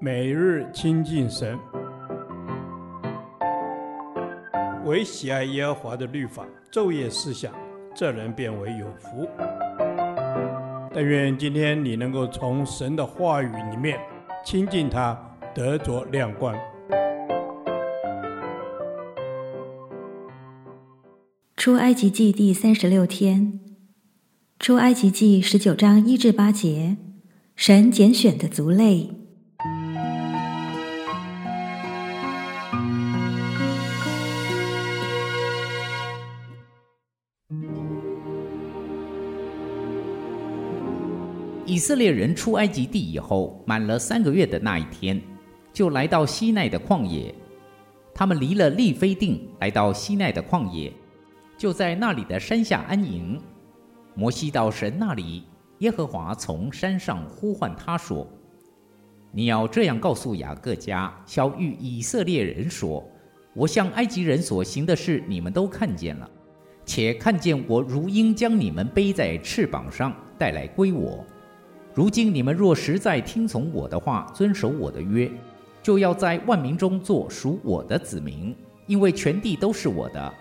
每日亲近神，唯喜爱耶和华的律法，昼夜思想，这人便为有福。但愿今天你能够从神的话语里面亲近他，得着亮光。出埃及记第三十六天，出埃及记十九章一至八节，神拣选的族类。以色列人出埃及地以后，满了三个月的那一天，就来到西奈的旷野。他们离了利非定，来到西奈的旷野，就在那里的山下安营。摩西到神那里，耶和华从山上呼唤他说：“你要这样告诉雅各家，晓諭以色列人说：我向埃及人所行的事，你们都看见了，且看见我如鹰将你们背在翅膀上，带来归我。”如今你们若实在听从我的话，遵守我的约，就要在万民中做属我的子民，因为全地都是我的。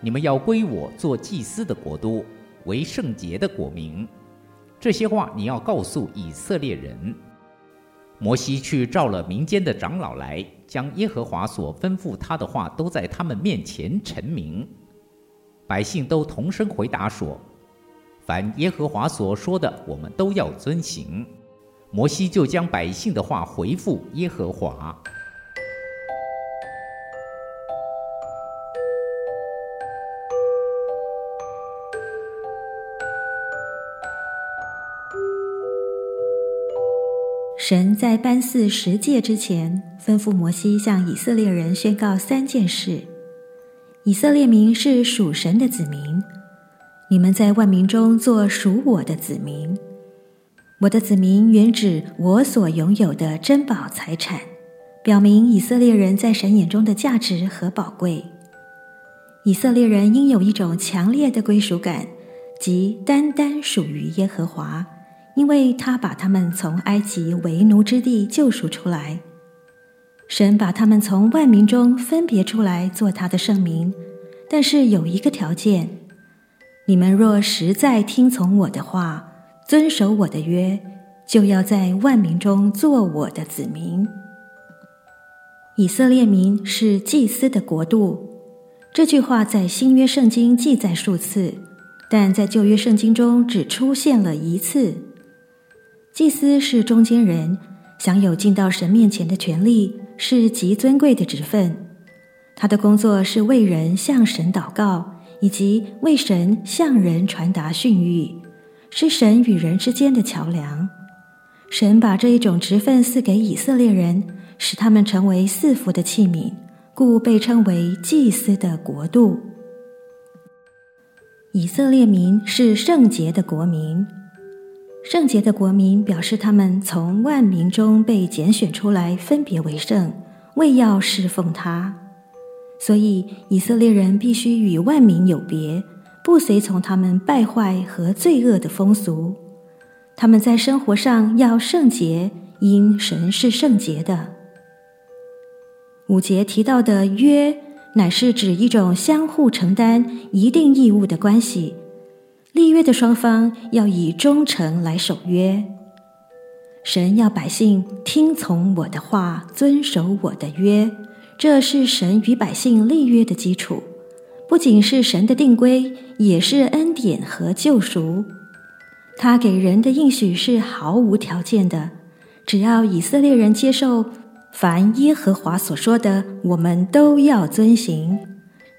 你们要归我做祭司的国度，为圣洁的国民。这些话你要告诉以色列人。摩西去召了民间的长老来，将耶和华所吩咐他的话都在他们面前陈明。百姓都同声回答说。凡耶和华所说的，我们都要遵行。摩西就将百姓的话回复耶和华。神在颁赐十诫之前，吩咐摩西向以色列人宣告三件事：以色列民是属神的子民。你们在万民中做属我的子民，我的子民原指我所拥有的珍宝财产，表明以色列人在神眼中的价值和宝贵。以色列人应有一种强烈的归属感，即单单属于耶和华，因为他把他们从埃及为奴之地救赎出来。神把他们从万民中分别出来做他的圣民，但是有一个条件。你们若实在听从我的话，遵守我的约，就要在万民中做我的子民。以色列民是祭司的国度，这句话在新约圣经记载数次，但在旧约圣经中只出现了一次。祭司是中间人，享有进到神面前的权利，是极尊贵的职分。他的工作是为人向神祷告。以及为神向人传达训谕，是神与人之间的桥梁。神把这一种职分赐给以色列人，使他们成为赐福的器皿，故被称为祭司的国度。以色列民是圣洁的国民，圣洁的国民表示他们从万民中被拣选出来，分别为圣，为要侍奉他。所以，以色列人必须与万民有别，不随从他们败坏和罪恶的风俗。他们在生活上要圣洁，因神是圣洁的。五节提到的约，乃是指一种相互承担一定义务的关系。立约的双方要以忠诚来守约。神要百姓听从我的话，遵守我的约。这是神与百姓立约的基础，不仅是神的定规，也是恩典和救赎。他给人的应许是毫无条件的，只要以色列人接受，凡耶和华所说的，我们都要遵行，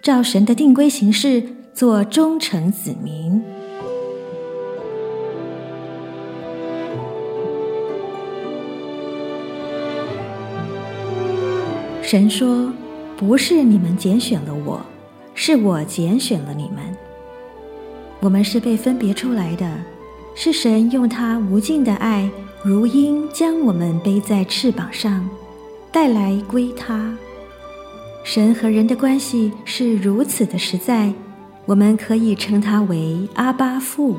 照神的定规行事，做忠诚子民。神说：“不是你们拣选了我，是我拣选了你们。我们是被分别出来的，是神用他无尽的爱，如鹰将我们背在翅膀上，带来归他。神和人的关系是如此的实在，我们可以称他为阿巴父。”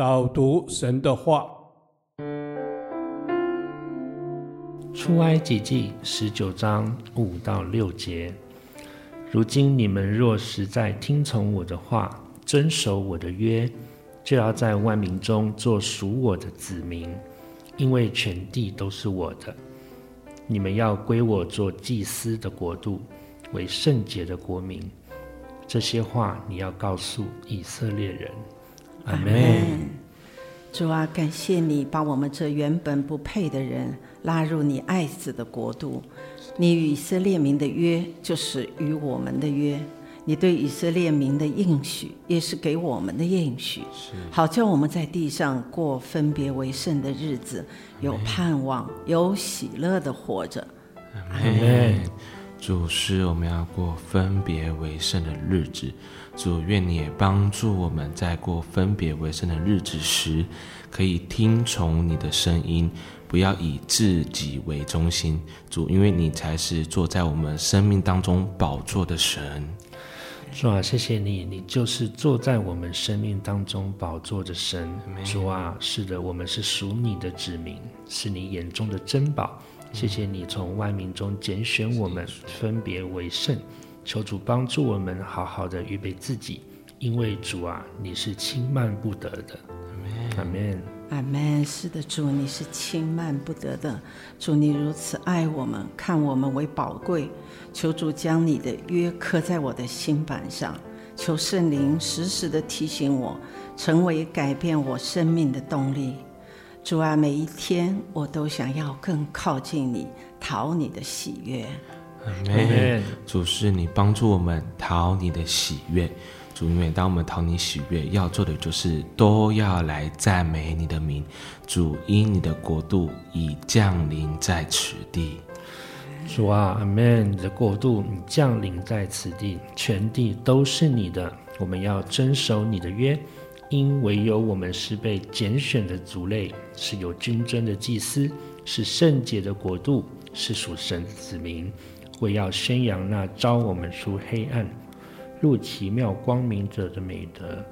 导读神的话，出埃及记十九章五到六节。如今你们若实在听从我的话，遵守我的约，就要在万民中做属我的子民，因为全地都是我的。你们要归我做祭司的国度，为圣洁的国民。这些话你要告诉以色列人。阿门。主啊，感谢你把我们这原本不配的人拉入你爱子的国度。你与以色列民的约，就是与我们的约。你对以色列民的应许，也是给我们的应许，好叫我们在地上过分别为圣的日子，有盼望，有喜乐的活着。阿门。主是我们要过分别为圣的日子。主，愿你也帮助我们在过分别为圣的日子时，可以听从你的声音。不要以自己为中心，主，因为你才是坐在我们生命当中宝座的神。主啊，谢谢你，你就是坐在我们生命当中宝座的神。主啊，是的，我们是属你的子民，是你眼中的珍宝。谢谢你从万民中拣选我们，分别为圣。求主帮助我们，好好的预备自己，因为主啊，你是轻慢不得的。阿门。阿门。是的，主，你是轻慢不得的。主，你如此爱我们，看我们为宝贵。求主将你的约刻在我的心板上。求圣灵时时的提醒我，成为改变我生命的动力。主啊，每一天我都想要更靠近你，讨你的喜悦。阿门。主，是你帮助我们讨你的喜悦。主，因为当我们讨你喜悦，要做的就是都要来赞美你的名。主，因你的国度已降临在此地。主啊，阿门！你的国度你降临在此地，全地都是你的。我们要遵守你的约，因唯有我们是被拣选的族类，是有君尊的祭司，是圣洁的国度，是属神的子民。我要宣扬那招我们出黑暗。入奇妙光明者的美德，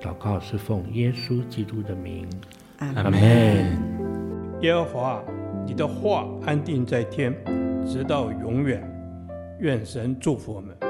祷告是奉耶稣基督的名，阿门。耶和华，你的话安定在天，直到永远。愿神祝福我们。